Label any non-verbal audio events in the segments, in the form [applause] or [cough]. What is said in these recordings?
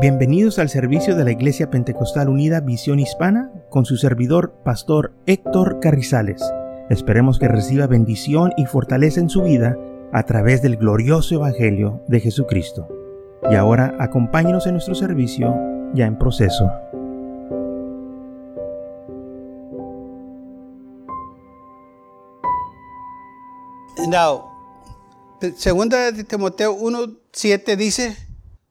Bienvenidos al servicio de la Iglesia Pentecostal Unida Visión Hispana con su servidor, Pastor Héctor Carrizales. Esperemos que reciba bendición y fortaleza en su vida a través del glorioso Evangelio de Jesucristo. Y ahora acompáñenos en nuestro servicio ya en proceso. Now, segunda de Timoteo 1:7 dice,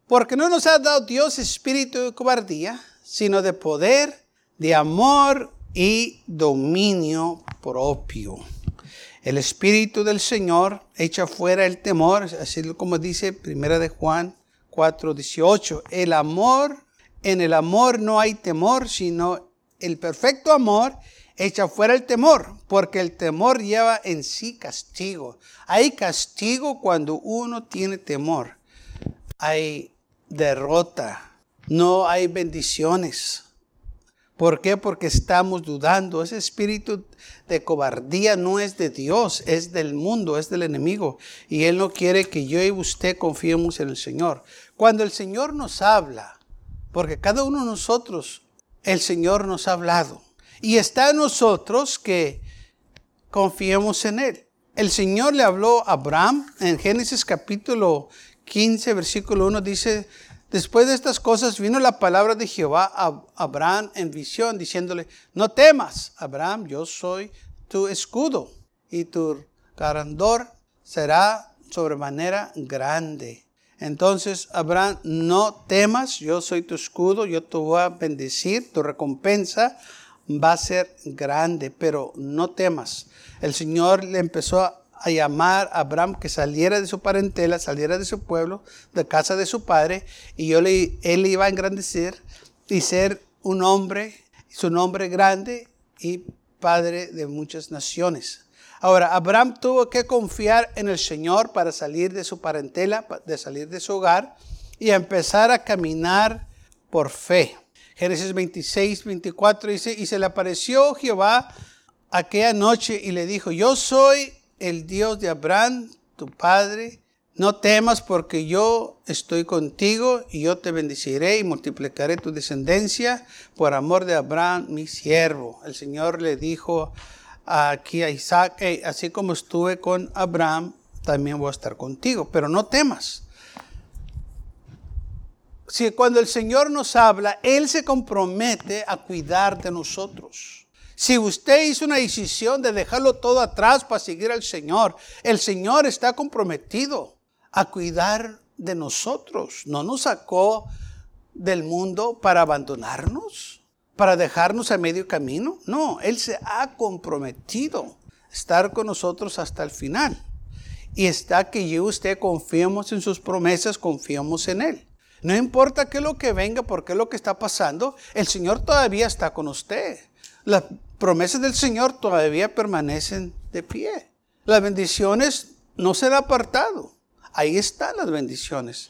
porque no nos ha dado Dios espíritu de cobardía, sino de poder, de amor y dominio propio. El espíritu del Señor echa fuera el temor, así como dice Primera de Juan 4:18. El amor, en el amor no hay temor, sino el perfecto amor echa fuera el temor, porque el temor lleva en sí castigo. Hay castigo cuando uno tiene temor. Hay derrota, no hay bendiciones. ¿Por qué? Porque estamos dudando. Ese espíritu de cobardía no es de Dios, es del mundo, es del enemigo. Y Él no quiere que yo y usted confiemos en el Señor. Cuando el Señor nos habla, porque cada uno de nosotros, el Señor nos ha hablado. Y está en nosotros que confiemos en Él. El Señor le habló a Abraham en Génesis capítulo 15, versículo 1 dice, después de estas cosas vino la palabra de Jehová a Abraham en visión, diciéndole, no temas, Abraham, yo soy tu escudo y tu carandor será sobremanera grande. Entonces, Abraham, no temas, yo soy tu escudo, yo te voy a bendecir, tu recompensa va a ser grande, pero no temas. El Señor le empezó a a llamar a Abraham que saliera de su parentela, saliera de su pueblo, de casa de su padre, y yo le, él iba a engrandecer y ser un hombre, su nombre grande y padre de muchas naciones. Ahora, Abraham tuvo que confiar en el Señor para salir de su parentela, de salir de su hogar y empezar a caminar por fe. Génesis 26, 24 dice, y se le apareció Jehová aquella noche y le dijo, yo soy el Dios de Abraham, tu padre, no temas porque yo estoy contigo y yo te bendeciré y multiplicaré tu descendencia por amor de Abraham, mi siervo. El Señor le dijo aquí a Isaac, así como estuve con Abraham, también voy a estar contigo, pero no temas. Si cuando el Señor nos habla, Él se compromete a cuidar de nosotros. Si usted hizo una decisión de dejarlo todo atrás para seguir al Señor, el Señor está comprometido a cuidar de nosotros. No nos sacó del mundo para abandonarnos, para dejarnos a medio camino. No, Él se ha comprometido a estar con nosotros hasta el final. Y está que yo y usted confiemos en sus promesas, confiamos en Él. No importa qué es lo que venga, por qué es lo que está pasando, el Señor todavía está con usted. Promesas del Señor todavía permanecen de pie. Las bendiciones no se han apartado. Ahí están las bendiciones.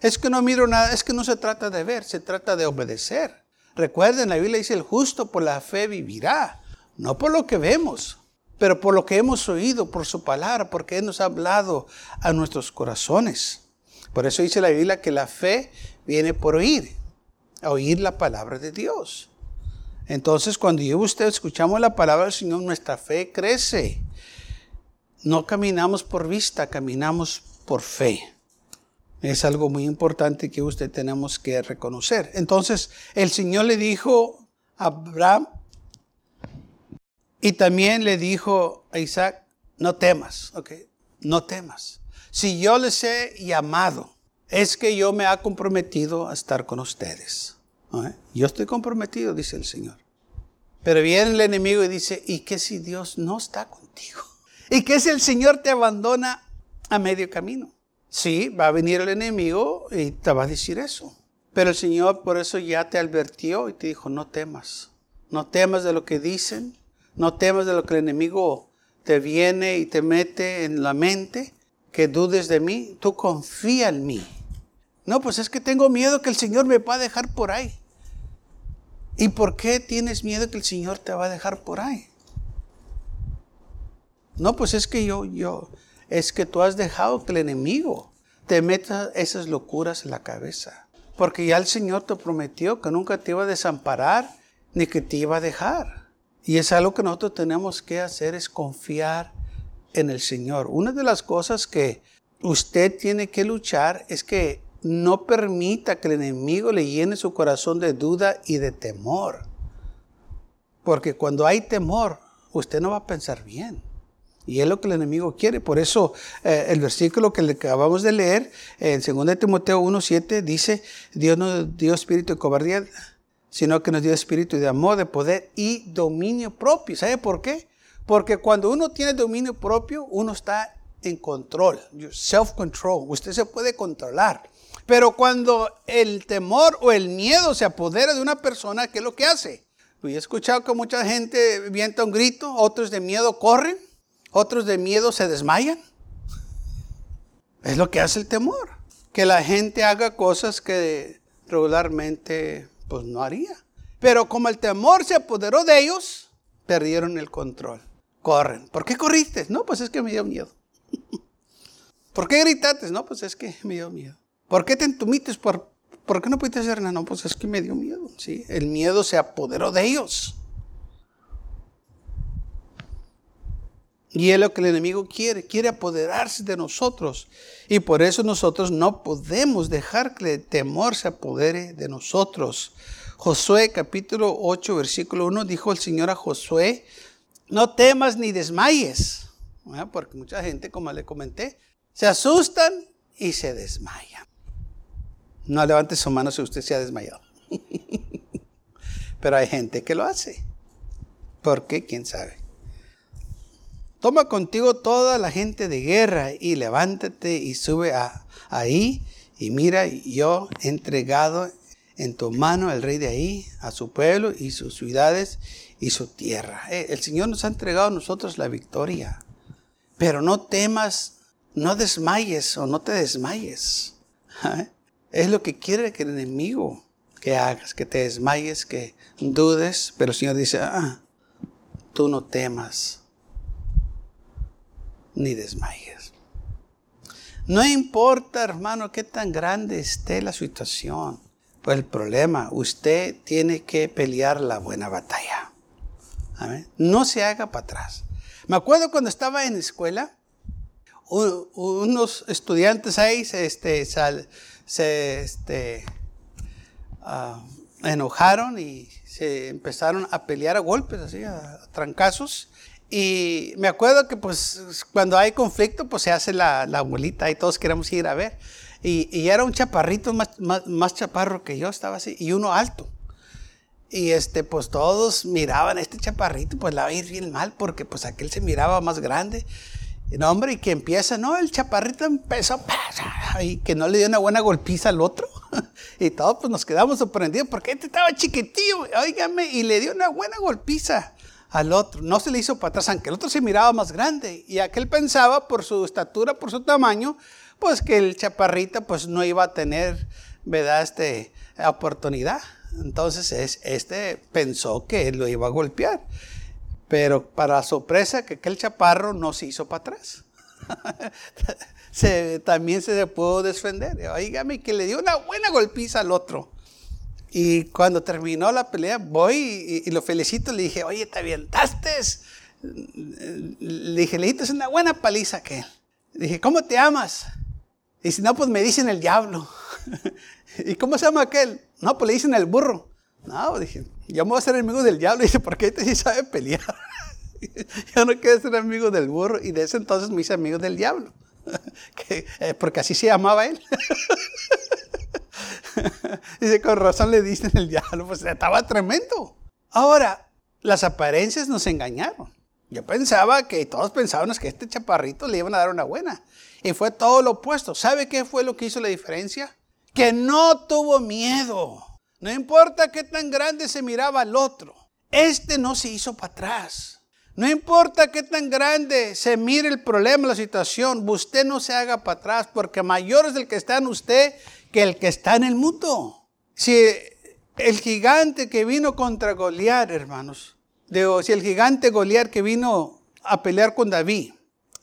Es que no miro nada, es que no se trata de ver, se trata de obedecer. Recuerden, la Biblia dice, el justo por la fe vivirá, no por lo que vemos, pero por lo que hemos oído, por su palabra, porque Él nos ha hablado a nuestros corazones. Por eso dice la Biblia que la fe viene por oír, a oír la palabra de Dios. Entonces, cuando yo y usted escuchamos la palabra del Señor, nuestra fe crece. No caminamos por vista, caminamos por fe. Es algo muy importante que usted tenemos que reconocer. Entonces, el Señor le dijo a Abraham y también le dijo a Isaac, no temas, ¿ok? No temas. Si yo les he llamado, es que yo me ha comprometido a estar con ustedes. Yo estoy comprometido, dice el Señor. Pero viene el enemigo y dice, ¿y qué si Dios no está contigo? [laughs] ¿Y qué si el Señor te abandona a medio camino? Sí, va a venir el enemigo y te va a decir eso. Pero el Señor por eso ya te advirtió y te dijo, no temas. No temas de lo que dicen. No temas de lo que el enemigo te viene y te mete en la mente. Que dudes de mí. Tú confía en mí. No, pues es que tengo miedo que el Señor me va dejar por ahí. ¿Y por qué tienes miedo que el Señor te va a dejar por ahí? No, pues es que yo, yo, es que tú has dejado que el enemigo te meta esas locuras en la cabeza. Porque ya el Señor te prometió que nunca te iba a desamparar ni que te iba a dejar. Y es algo que nosotros tenemos que hacer, es confiar en el Señor. Una de las cosas que usted tiene que luchar es que no permita que el enemigo le llene su corazón de duda y de temor. Porque cuando hay temor, usted no va a pensar bien. Y es lo que el enemigo quiere. Por eso eh, el versículo que le acabamos de leer en 2 Timoteo 1.7 dice, Dios no dio espíritu de cobardía, sino que nos dio espíritu de amor, de poder y dominio propio. ¿Sabe por qué? Porque cuando uno tiene dominio propio, uno está en control, self-control. Usted se puede controlar. Pero cuando el temor o el miedo se apodera de una persona, ¿qué es lo que hace? Pues he escuchado que mucha gente vienta un grito, otros de miedo corren, otros de miedo se desmayan. Es lo que hace el temor. Que la gente haga cosas que regularmente pues no haría. Pero como el temor se apoderó de ellos, perdieron el control. Corren. ¿Por qué corriste? No, pues es que me dio miedo. [laughs] ¿Por qué gritaste? No, pues es que me dio miedo. ¿Por qué te entumites? ¿Por, ¿Por qué no pudiste hacer nada? No, pues es que me dio miedo. ¿sí? El miedo se apoderó de ellos. Y es lo que el enemigo quiere, quiere apoderarse de nosotros. Y por eso nosotros no podemos dejar que el temor se apodere de nosotros. Josué capítulo 8 versículo 1 dijo el Señor a Josué, no temas ni desmayes. Porque mucha gente, como le comenté, se asustan y se desmayan. No levante su mano si usted se ha desmayado. [laughs] Pero hay gente que lo hace. ¿Por qué? ¿Quién sabe? Toma contigo toda la gente de guerra y levántate y sube a, ahí y mira, yo he entregado en tu mano al rey de ahí, a su pueblo y sus ciudades y su tierra. Eh, el Señor nos ha entregado a nosotros la victoria. Pero no temas, no desmayes o no te desmayes. ¿Eh? [laughs] Es lo que quiere que el enemigo que hagas, que te desmayes, que dudes, pero el Señor dice, ah, tú no temas ni desmayes. No importa, hermano, qué tan grande esté la situación, pues el problema, usted tiene que pelear la buena batalla. No se haga para atrás. Me acuerdo cuando estaba en escuela, unos estudiantes ahí este, se este, ah, enojaron y se empezaron a pelear a golpes, así, a, trancazos. Y me acuerdo que pues cuando hay conflicto, pues se hace la, la abuelita y todos queremos ir a ver. Y, y era un chaparrito más, más, más, chaparro que yo, estaba así, y uno alto. Y este, pues todos miraban a este chaparrito, pues la va a ir bien mal, porque pues aquel se miraba más grande. No, hombre, y que empieza, no, el chaparrito empezó, y que no le dio una buena golpiza al otro. [laughs] Y todos pues nos quedamos sorprendidos porque este estaba chiquitillo, oígame, y le dio una buena golpiza al otro. No se le hizo para atrás, aunque el otro se miraba más grande. Y aquel pensaba por su estatura, por su tamaño, pues que el chaparrito pues no iba a tener, ¿verdad?, este, oportunidad. Entonces este pensó que lo iba a golpear. Pero para sorpresa que aquel chaparro no se hizo para atrás. [laughs] se, también se pudo defender. Oígame, que le dio una buena golpiza al otro. Y cuando terminó la pelea, voy y, lo felicito. Le dije, oye, te avientaste. Le dije, le diste una buena paliza que Le dije, ¿cómo te amas? Y si no, pues me dicen el diablo. [laughs] ¿Y cómo se llama aquel? No, pues le dicen el burro. No, dije, yo me voy a ser amigo del diablo. Y [laughs] dice, porque este sí sabe pelear. [laughs] yo no quiero ser amigo del burro. Y de ese entonces me hice amigo del diablo. [laughs] Eh, porque así se llamaba él. dice, con razón le dicen el diablo. Pues estaba tremendo. Ahora, las apariencias nos engañaron. Yo pensaba que todos pensábamos que este chaparrito le iban a dar una buena. Y fue todo lo opuesto. ¿Sabe qué fue lo que hizo la diferencia? Que no tuvo miedo. No importa qué tan grande se miraba al otro, este no se hizo para atrás. No importa qué tan grande se mire el problema, la situación, usted no se haga para atrás, porque mayor es el que está en usted que el que está en el mundo. Si el gigante que vino contra Goliat, hermanos, digo, si el gigante Goliat que vino a pelear con David,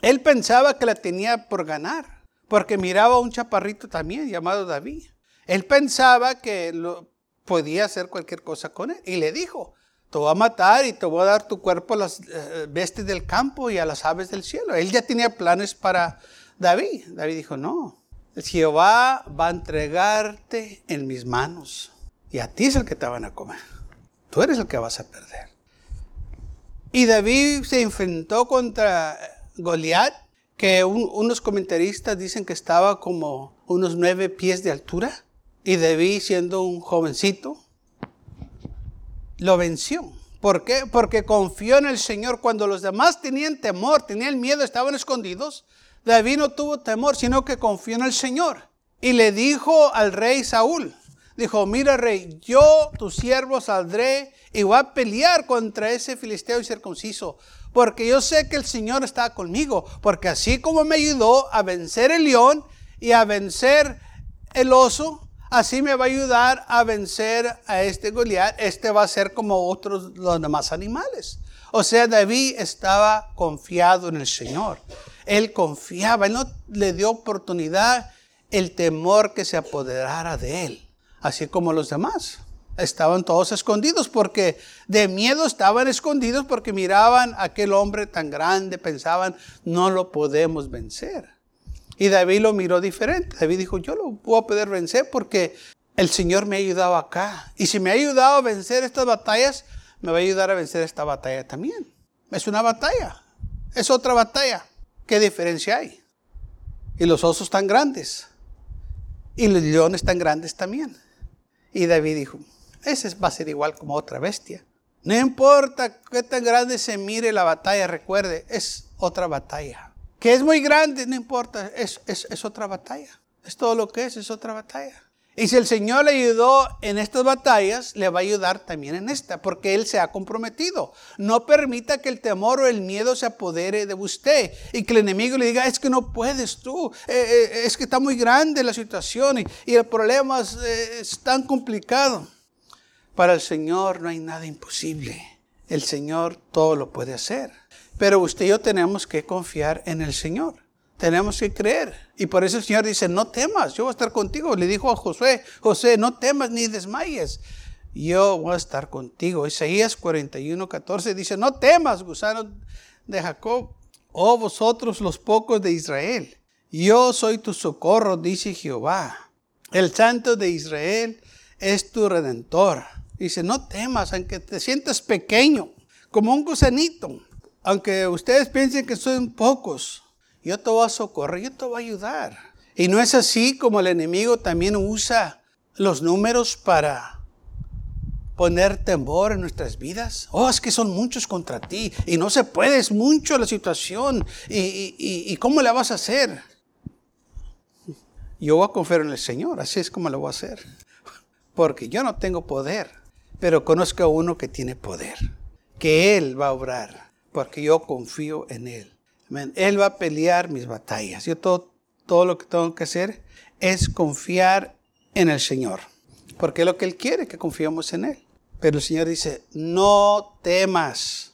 él pensaba que la tenía por ganar, porque miraba a un chaparrito también llamado David. Él pensaba que lo, podía hacer cualquier cosa con él. Y le dijo, te voy a matar y te voy a dar tu cuerpo a las eh, bestias del campo y a las aves del cielo. Él ya tenía planes para David. David dijo, no, Jehová va a entregarte en mis manos. Y a ti es el que te van a comer. Tú eres el que vas a perder. Y David se enfrentó contra Goliat, que unos comentaristas dicen que estaba como unos nueve pies de altura. Y David, siendo un jovencito, lo venció. ¿Por qué? Porque confió en el Señor. Cuando los demás tenían temor, tenían miedo, estaban escondidos, David no tuvo temor, sino que confió en el Señor. Y le dijo al rey Saúl, dijo, mira rey, yo, tu siervo, saldré y voy a pelear contra ese filisteo incircunciso, porque yo sé que el Señor está conmigo, porque así como me ayudó a vencer el león y a vencer el oso, así me va a ayudar a vencer a este Goliat. Este va a ser como otros los demás animales. O sea, David estaba confiado en el Señor. Él confiaba, él no le dio oportunidad el temor que se apoderara de él, así como los demás. Estaban todos escondidos porque de miedo estaban escondidos porque miraban a aquel hombre tan grande, pensaban, no lo podemos vencer. Y David lo miró diferente. David dijo, yo lo voy a poder vencer porque el Señor me ha ayudado acá. Y si me ha ayudado a vencer estas batallas, me va a ayudar a vencer esta batalla también. Es una batalla. Es otra batalla. ¿Qué diferencia hay? Y los osos tan grandes. Y los leones tan grandes también. Y David dijo, ese va a ser igual como otra bestia. No importa qué tan grande se mire la batalla, recuerde, es otra batalla. Que es muy grande, no importa, es, es, es otra batalla. Es todo lo que es, es otra batalla. Y si el Señor le ayudó en estas batallas, le va a ayudar también en esta, porque Él se ha comprometido. No permita que el temor o el miedo se apodere de usted y que el enemigo le diga, es que no puedes tú, eh, eh, es que está muy grande la situación y, el problema es tan complicado. Para el Señor no hay nada imposible. El Señor todo lo puede hacer. Pero usted y yo tenemos que confiar en el Señor. Tenemos que creer. Y por eso el Señor dice, no temas, yo voy a estar contigo. Le dijo a Josué, José, no temas ni desmayes. Yo voy a estar contigo. Isaías 41, 14 dice, no temas, gusano de Jacob, oh vosotros los pocos de Israel. Yo soy tu socorro, dice Jehová. El santo de Israel es tu redentor. Dice, no temas, aunque te sientas pequeño, como un gusanito. Aunque ustedes piensen que son pocos, yo te voy a socorrer, yo te voy a ayudar. Y no es así como el enemigo también usa los números para poner temor en nuestras vidas. Oh, es que son muchos contra ti y no se puede, es mucho la situación. ¿Y, cómo la vas a hacer? Yo voy a confiar en el Señor, así es como lo voy a hacer. Porque yo no tengo poder, pero conozco a uno que tiene poder, que Él va a obrar, porque yo confío en Él. Él va a pelear mis batallas. Yo todo, todo lo que tengo que hacer es confiar en el Señor. Porque es lo que Él quiere, que confiemos en Él. Pero el Señor dice, no temas,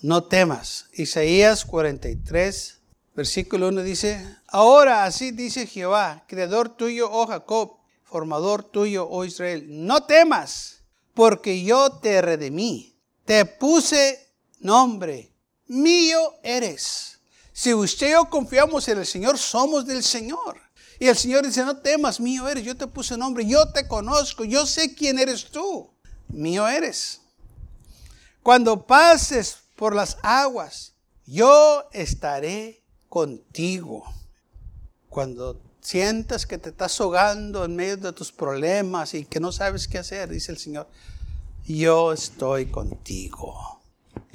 no temas. Isaías 43, versículo 1 dice, ahora así dice Jehová, creador tuyo, oh Jacob, formador tuyo, oh Israel, no temas, porque yo te redimí, te puse nombre mío eres. Si usted y yo confiamos en el Señor, somos del Señor. Y el Señor dice, no temas, mío eres, yo te puse nombre, yo te conozco, yo sé quién eres tú, mío eres. Cuando pases por las aguas, yo estaré contigo. Cuando sientas que te estás ahogando en medio de tus problemas y que no sabes qué hacer, dice el Señor, yo estoy contigo.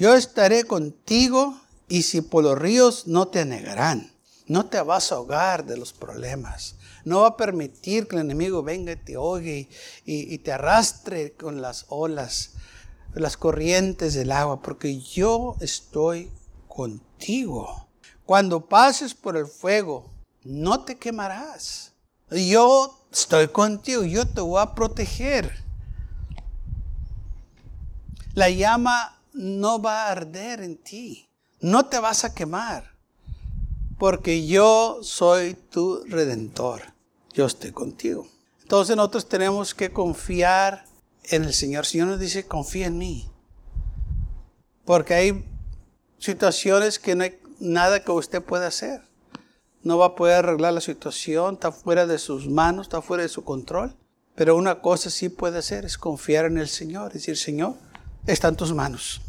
Yo estaré contigo y si por los ríos no te anegarán. No te vas a ahogar de los problemas. No va a permitir que el enemigo venga y te ahogue y, y te arrastre con las olas, las corrientes del agua, porque yo estoy contigo. Cuando pases por el fuego, no te quemarás. Yo estoy contigo, yo te voy a proteger. La llama no va a arder en ti. No te vas a quemar. Porque yo soy tu redentor. Yo estoy contigo. Entonces nosotros tenemos que confiar en el Señor. El Señor nos dice, confía en mí. Porque hay situaciones que no hay nada que usted pueda hacer. No va a poder arreglar la situación, está fuera de sus manos, está fuera de su control. Pero una cosa sí puede hacer es confiar en el Señor. decir, Señor, está en tus manos.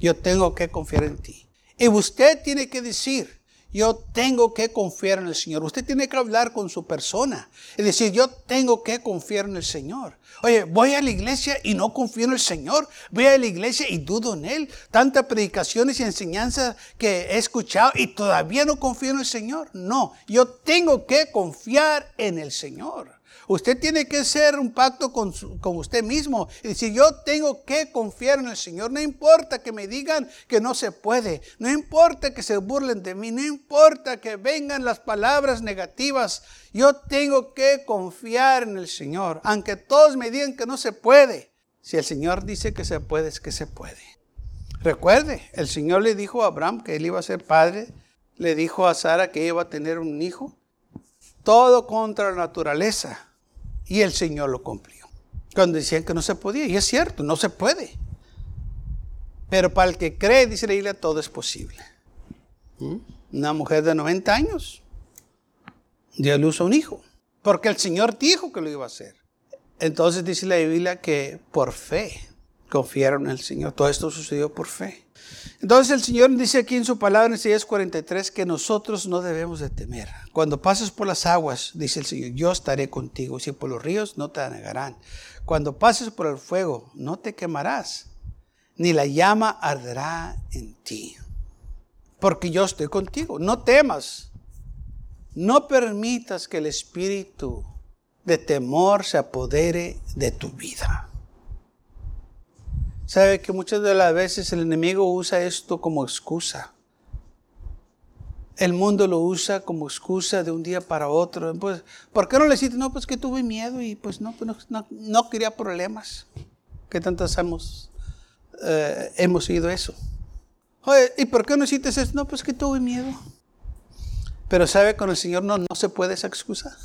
Yo tengo que confiar en ti. Y usted tiene que decir, yo tengo que confiar en el Señor. Usted tiene que hablar con su persona. Es decir, yo tengo que confiar en el Señor. Oye, voy a la iglesia y no confío en el Señor. Voy a la iglesia y dudo en Él. Tantas predicaciones y enseñanzas que he escuchado y todavía no confío en el Señor. No, yo tengo que confiar en el Señor. Usted tiene que hacer un pacto con, usted mismo y decir, yo tengo que confiar en el Señor. No importa que me digan que no se puede, no importa que se burlen de mí, no importa que vengan las palabras negativas. Yo tengo que confiar en el Señor, aunque todos me digan que no se puede. Si el Señor dice que se puede, es que se puede. Recuerde, el Señor le dijo a Abraham que él iba a ser padre, le dijo a Sara que iba a tener un hijo. Todo contra la naturaleza. Y el Señor lo cumplió. Cuando decían que no se podía, y es cierto, no se puede. Pero para el que cree, dice la Biblia, todo es posible. ¿Mm? Una mujer de 90 años dio luz a un hijo, porque el Señor dijo que lo iba a hacer. Entonces dice la Biblia que por fe confiaron en el Señor. Todo esto sucedió por fe. Entonces el Señor dice aquí en su palabra en Isaías 43 que nosotros no debemos de temer. Cuando pases por las aguas, dice el Señor, yo estaré contigo. Si por los ríos, no te anegarán. Cuando pases por el fuego, no te quemarás, ni la llama arderá en ti. Porque yo estoy contigo. No temas. No permitas que el espíritu de temor se apodere de tu vida. Sabe que muchas de las veces el enemigo usa esto como excusa. El mundo lo usa como excusa de un día para otro. Pues, ¿Por qué no le hiciste? No, pues que tuve miedo y pues no, pues no, quería problemas. ¿Qué tantas hemos, eh, hemos oído eso? ¿y por qué no hiciste eso? No, pues que tuve miedo. Pero sabe, con el Señor no, no se puede esa excusa.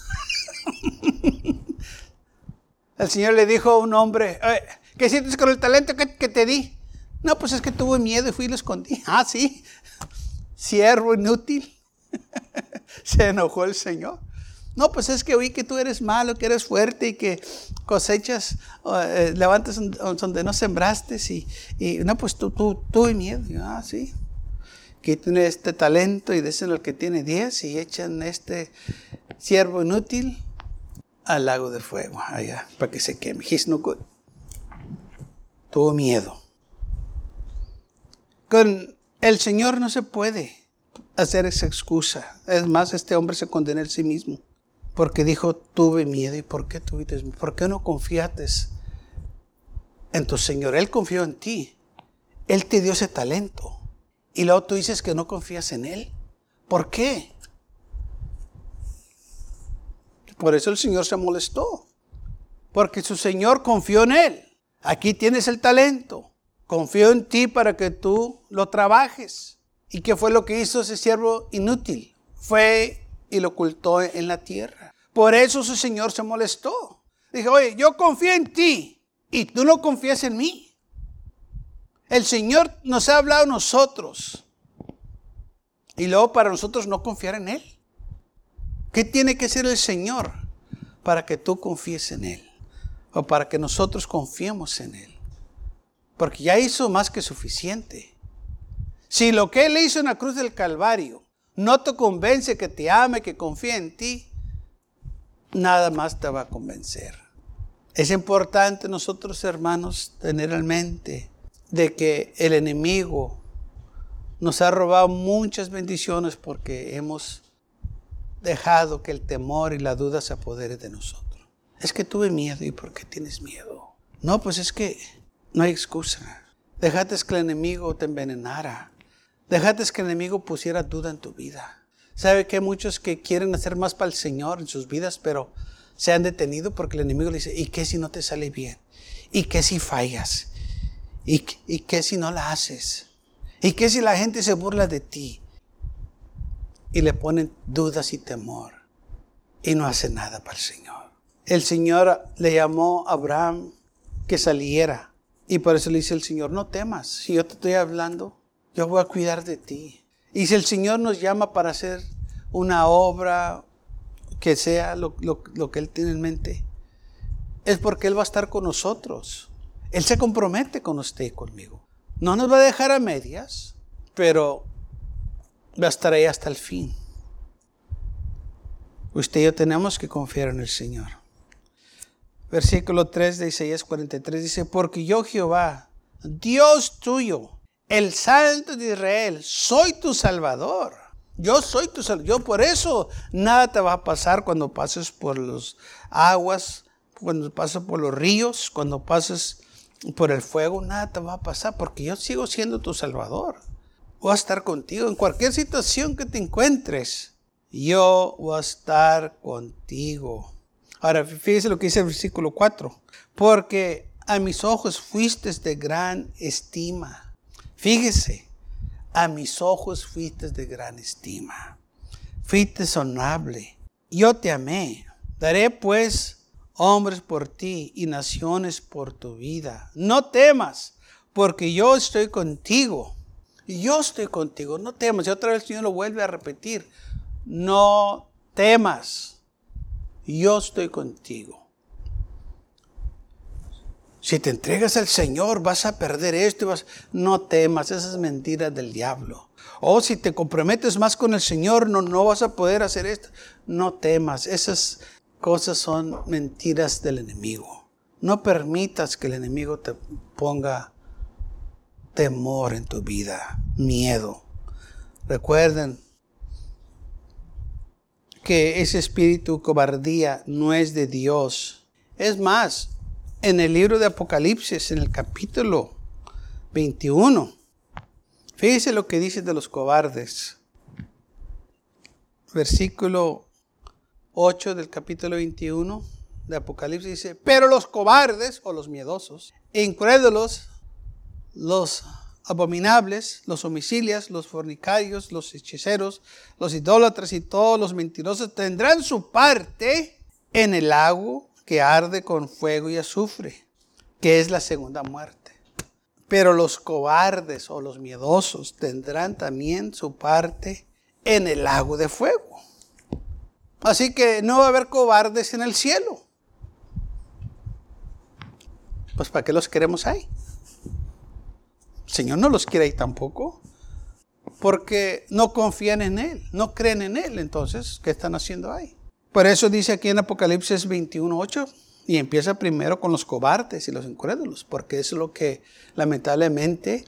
[laughs] el Señor le dijo a un hombre, ¿Qué sientes con el talento que, te di? No, pues es que tuve miedo y fui y lo escondí. [laughs] Ah, sí. Siervo inútil. [laughs] Se enojó el Señor. No, pues es que oí que tú eres malo, que eres fuerte y que cosechas, eh, levantas donde no sembraste. Y, no, pues tú, tuve miedo. ah, sí. Quiten este talento y desen el que tiene diez y echan este siervo inútil al lago de fuego allá para que se queme. He's tuvo miedo. Con el Señor no se puede hacer esa excusa. Es más, este hombre se condena a sí mismo. Porque dijo, tuve miedo. ¿Y por qué tuviste ¿Por qué no confiaste en tu Señor? Él confió en ti. Él te dio ese talento. Y luego tú dices que no confías en Él. ¿Por qué? Por eso el Señor se molestó. Porque su Señor confió en Él. Aquí tienes el talento. Confío en ti para que tú lo trabajes. ¿Y qué fue lo que hizo ese siervo inútil? Fue y lo ocultó en la tierra. Por eso su Señor se molestó. Dijo, oye, yo confío en ti y tú no confías en mí. El Señor nos ha hablado a nosotros. Y luego para nosotros no confiar en Él. ¿Qué tiene que ser el Señor para que tú confíes en Él? O para que nosotros confiemos en Él. Porque ya hizo más que suficiente. Si lo que Él hizo en la cruz del Calvario no te convence que te ame, que confíe en ti, nada más te va a convencer. Es importante nosotros, hermanos, tener en mente de que el enemigo nos ha robado muchas bendiciones porque hemos dejado que el temor y la duda se apodere de nosotros. Es que tuve miedo. ¿Y por qué tienes miedo? No, pues es que no hay excusa. Dejaste que el enemigo te envenenara. Dejaste que el enemigo pusiera duda en tu vida. ¿Sabe que hay muchos que quieren hacer más para el Señor en sus vidas, pero se han detenido porque el enemigo le dice, ¿y qué si no te sale bien? ¿Y qué si fallas? ¿Y, ¿Y qué si no la haces? ¿Y qué si la gente se burla de ti? Y le ponen dudas y temor y no hace nada para el Señor. El Señor le llamó a Abraham que saliera. Y por eso le dice el Señor, no temas, si yo te estoy hablando, yo voy a cuidar de ti. Y si el Señor nos llama para hacer una obra que sea lo, lo que Él tiene en mente, es porque Él va a estar con nosotros. Él se compromete con usted y conmigo. No nos va a dejar a medias, pero va a estar ahí hasta el fin. Usted y yo tenemos que confiar en el Señor. Versículo 3 de Isaías 43 dice, porque yo Jehová, Dios tuyo, el Santo de Israel, soy tu Salvador. Yo soy tu Salvador. Yo por eso nada te va a pasar cuando pases por las aguas, cuando pases por los ríos, cuando pases por el fuego, nada te va a pasar porque yo sigo siendo tu Salvador. Voy a estar contigo en cualquier situación que te encuentres. Yo voy a estar contigo. Ahora, fíjese lo que dice el versículo 4. Porque a mis ojos fuiste de gran estima. Fíjese, a mis ojos fuiste de gran estima. Fuiste honorable. Yo te amé. Daré pues hombres por ti y naciones por tu vida. No temas, porque yo estoy contigo. Yo estoy contigo, no temas. Y otra vez el Señor lo vuelve a repetir. No temas. Yo estoy contigo. Si te entregas al Señor, vas a perder esto. Vas... No temas, esas mentiras del diablo. O si te comprometes más con el Señor, no, no vas a poder hacer esto. No temas, esas cosas son mentiras del enemigo. No permitas que el enemigo te ponga temor en tu vida, miedo. Recuerden que ese espíritu cobardía no es de Dios. Es más, en el libro de Apocalipsis, en el capítulo 21, fíjese lo que dice de los cobardes. Versículo 8 del capítulo 21 de Apocalipsis dice, pero los cobardes o los miedosos, incrédulos, los abominables, los homicidios, los fornicarios, los hechiceros, los idólatras y todos los mentirosos tendrán su parte en el lago que arde con fuego y azufre, que es la segunda muerte. Pero los cobardes o los miedosos tendrán también su parte en el lago de fuego Así que no va a haber cobardes en el cielo. Pues ¿para qué los queremos ahí? Señor no los quiere ahí tampoco. Porque no confían en Él, no creen en Él. Entonces, ¿qué están haciendo ahí? Por eso dice aquí en Apocalipsis 21.8 y empieza primero con los cobardes y los incrédulos, porque es lo que lamentablemente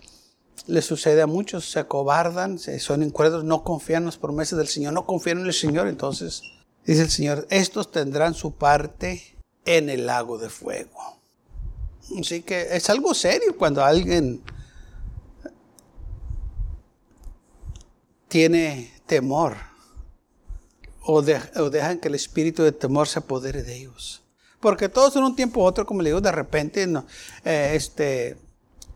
le sucede a muchos. Se acobardan, son incrédulos, no confían en las promesas del Señor, no confían en el Señor. Entonces, Dice el Señor, estos tendrán su parte en el lago de fuego. Así que es algo serio cuando alguien tiene temor o, dejan que el espíritu de temor se apodere de ellos. Porque todos en un tiempo u otro, como le digo, de repente, no, eh, este,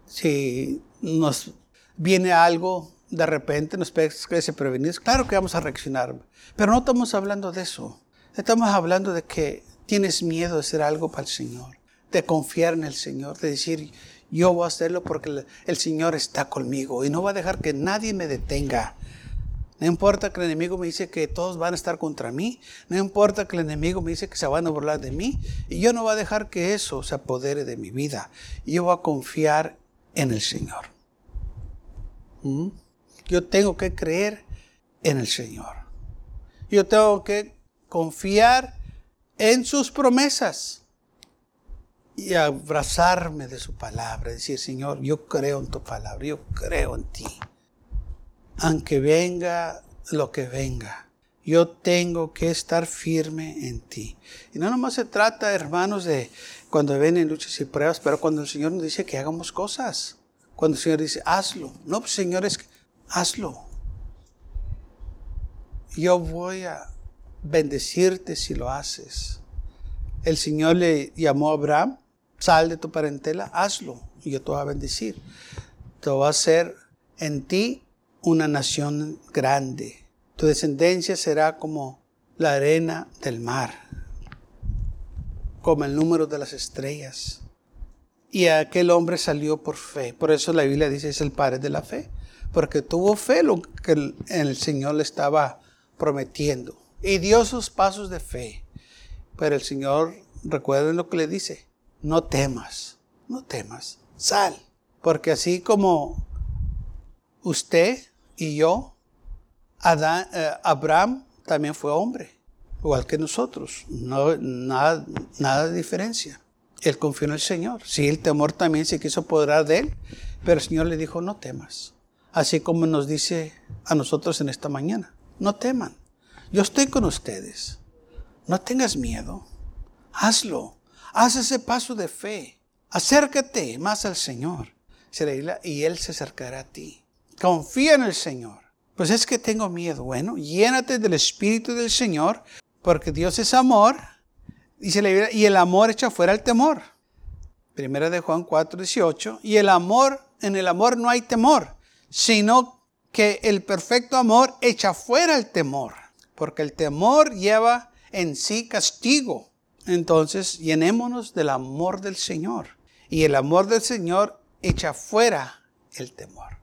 si nos viene algo de repente nos parece prevenir, claro que vamos a reaccionar. Pero no estamos hablando de eso. Estamos hablando de que tienes miedo de hacer algo para el Señor, de confiar en el Señor, de decir, yo voy a hacerlo porque el Señor está conmigo y no va a dejar que nadie me detenga. No importa que el enemigo me dice que todos van a estar contra mí. No importa que el enemigo me dice que se van a burlar de mí. Y yo no voy a dejar que eso se apodere de mi vida. Yo voy a confiar en el Señor. ¿Mm? Yo tengo que creer en el Señor. Yo tengo que confiar en sus promesas y abrazarme de su palabra. Decir, Señor, yo creo en tu palabra, yo creo en ti. Aunque venga lo que venga, yo tengo que estar firme en ti. Y no nomás se trata, hermanos, de cuando ven luchas y pruebas, pero cuando el Señor nos dice que hagamos cosas. Cuando el Señor dice, hazlo. No, pues, Señor, es que hazlo. Yo voy a bendecirte si lo haces. El Señor le llamó a Abraham, sal de tu parentela, hazlo y yo te voy a bendecir. Te voy a hacer en ti una nación grande. Tu descendencia será como la arena del mar. como el número de las estrellas. Y aquel hombre salió por fe. Por eso la Biblia dice es el padre de la fe. Porque tuvo fe lo que el, Señor le estaba prometiendo. Y dio sus pasos de fe. Pero el Señor, recuerden lo que le dice. No temas, no temas. Sal. Porque así como usted y yo, eh, Abraham también fue hombre, igual que nosotros. No, nada, nada de diferencia. Él confió en el Señor. Sí, el temor también se quiso apoderar de él, pero el Señor le dijo, no temas. Así como nos dice a nosotros en esta mañana, no teman. Yo estoy con ustedes. No tengas miedo. Hazlo. Haz ese paso de fe. Acércate más al Señor. Y Él se acercará a ti. Confía en el Señor. Pues es que tengo miedo. Bueno, llénate del Espíritu del Señor, porque Dios es amor. Dice la Biblia, y el amor echa fuera el temor. Primera de Juan 4, 18. Y el amor, en el amor no hay temor, sino que el perfecto amor echa fuera el temor, porque el temor lleva en sí castigo. Entonces, llenémonos del amor del Señor. Y el amor del Señor echa fuera el temor.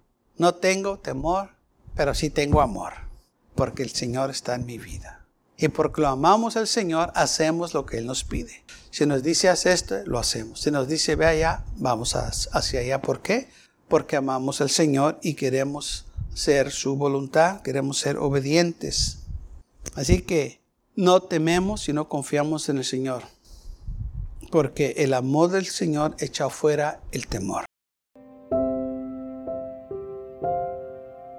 No tengo temor, pero sí tengo amor, porque el Señor está en mi vida. Y porque lo amamos al Señor, hacemos lo que Él nos pide. Si nos dice haz esto, lo hacemos. Si nos dice ve allá, vamos hacia allá. ¿Por qué? Porque amamos al Señor y queremos ser su voluntad, queremos ser obedientes. Así que no tememos, sino confiamos en el Señor. Porque el amor del Señor echa fuera el temor.